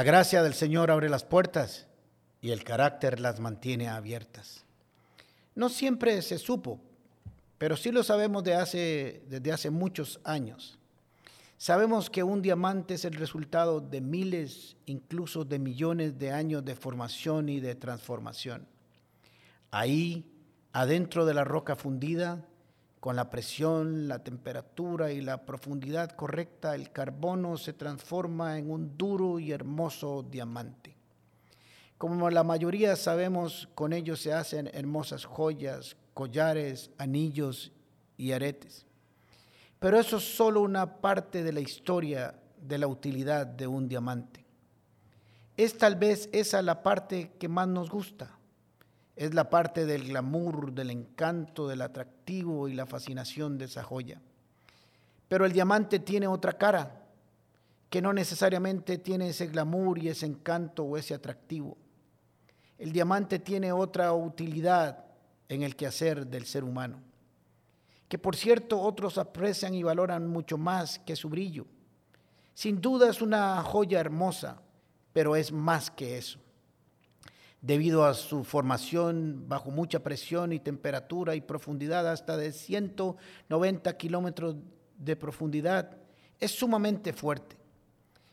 La gracia del Señor abre las puertas y el carácter las mantiene abiertas. No siempre se supo, pero sí lo sabemos de hace, desde hace muchos años. Sabemos que un diamante es el resultado de miles, incluso de millones de años de formación y de transformación. Ahí, adentro de la roca fundida, con la presión, la temperatura y la profundidad correcta, el carbono se transforma en un duro y hermoso diamante. Como la mayoría sabemos, con ellos se hacen hermosas joyas, collares, anillos y aretes. Pero eso es solo una parte de la historia de la utilidad de un diamante. Es tal vez esa la parte que más nos gusta es la parte del glamour, del encanto, del atractivo y la fascinación de esa joya. Pero el diamante tiene otra cara, que no necesariamente tiene ese glamour y ese encanto o ese atractivo. El diamante tiene otra utilidad en el quehacer del ser humano, que por cierto otros aprecian y valoran mucho más que su brillo. Sin duda es una joya hermosa, pero es más que eso debido a su formación bajo mucha presión y temperatura y profundidad hasta de 190 kilómetros de profundidad, es sumamente fuerte.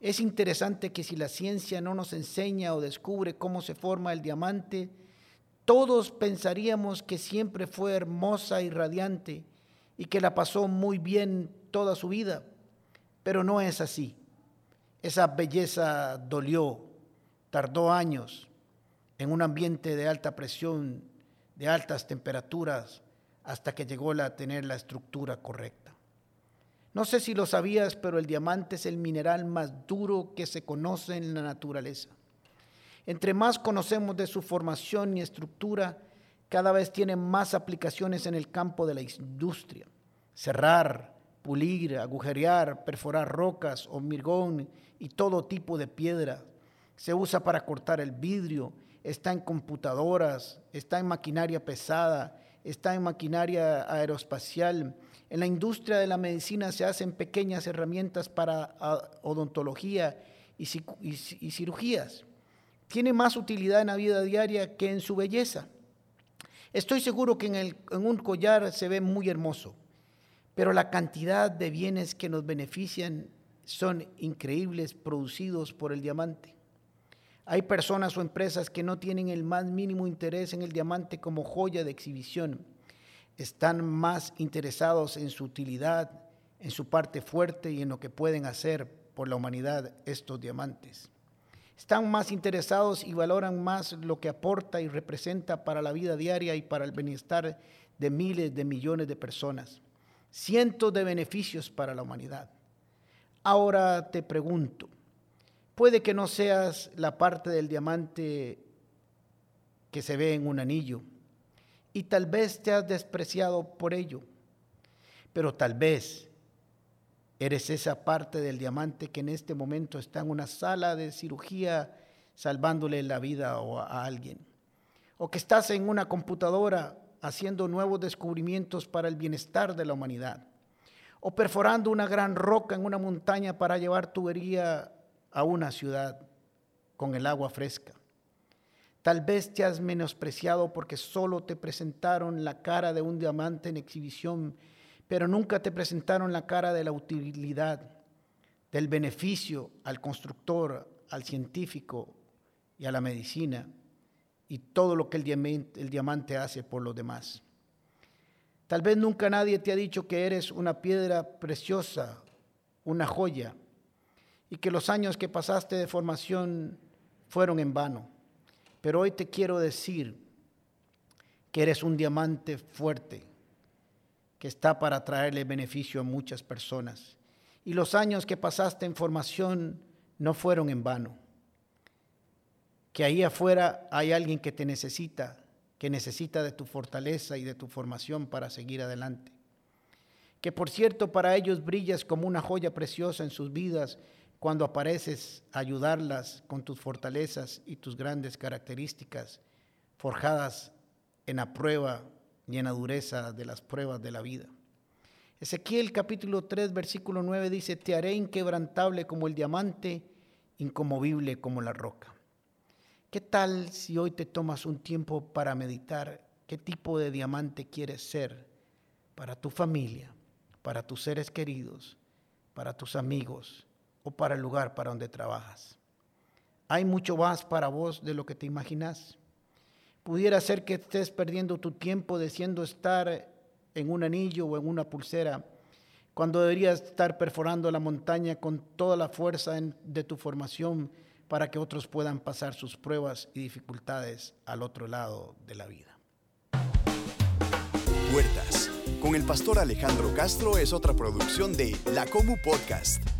Es interesante que si la ciencia no nos enseña o descubre cómo se forma el diamante, todos pensaríamos que siempre fue hermosa y radiante y que la pasó muy bien toda su vida, pero no es así. Esa belleza dolió, tardó años, en un ambiente de alta presión, de altas temperaturas, hasta que llegó a tener la estructura correcta. No sé si lo sabías, pero el diamante es el mineral más duro que se conoce en la naturaleza. Entre más conocemos de su formación y estructura, cada vez tiene más aplicaciones en el campo de la industria. Cerrar, pulir, agujerear, perforar rocas, hormigón y todo tipo de piedra. Se usa para cortar el vidrio está en computadoras, está en maquinaria pesada, está en maquinaria aeroespacial. En la industria de la medicina se hacen pequeñas herramientas para odontología y, cirugías. Tiene más utilidad en la vida diaria que en su belleza. Estoy seguro que en, en un collar se ve muy hermoso, pero la cantidad de bienes que nos benefician son increíbles producidos por el diamante. Hay personas o empresas que no tienen el más mínimo interés en el diamante como joya de exhibición. Están más interesados en su utilidad, en su parte fuerte y en lo que pueden hacer por la humanidad estos diamantes. Están más interesados y valoran más lo que aporta y representa para la vida diaria y para el bienestar de miles de millones de personas. Cientos de beneficios para la humanidad. Ahora te pregunto, Puede que no seas la parte del diamante que se ve en un anillo y tal vez te has despreciado por ello, pero tal vez eres esa parte del diamante que en este momento está en una sala de cirugía salvándole la vida a alguien, o que estás en una computadora haciendo nuevos descubrimientos para el bienestar de la humanidad, o perforando una gran roca en una montaña para llevar tubería a una ciudad con el agua fresca. Tal vez te has menospreciado porque solo te presentaron la cara de un diamante en exhibición, pero nunca te presentaron la cara de la utilidad, del beneficio al constructor, al científico y a la medicina y todo lo que el diamante, hace por los demás. Tal vez nunca nadie te ha dicho que eres una piedra preciosa, una joya, y que los años que pasaste de formación fueron en vano. Pero hoy te quiero decir que eres un diamante fuerte que está para traerle beneficio a muchas personas. Y los años que pasaste en formación no fueron en vano. Que ahí afuera hay alguien que te necesita, que necesita de tu fortaleza y de tu formación para seguir adelante. Que por cierto para ellos brillas como una joya preciosa en sus vidas cuando apareces ayudarlas con tus fortalezas y tus grandes características forjadas en la prueba y en la dureza de las pruebas de la vida. Ezequiel capítulo 3 versículo 9 dice, te haré inquebrantable como el diamante incomovible como la roca. ¿Qué tal si hoy te tomas un tiempo para meditar qué tipo de diamante quieres ser para tu familia, para tus seres queridos, para tus amigos o para el lugar para donde trabajas? Hay mucho más para vos de lo que te imaginas. Pudiera ser que estés perdiendo tu tiempo deseando estar en un anillo o en una pulsera, cuando deberías estar perforando la montaña con toda la fuerza de tu formación para que otros puedan pasar sus pruebas y dificultades al otro lado de la vida. Puertas. Con el pastor Alejandro Castro es otra producción de La Comu Podcast.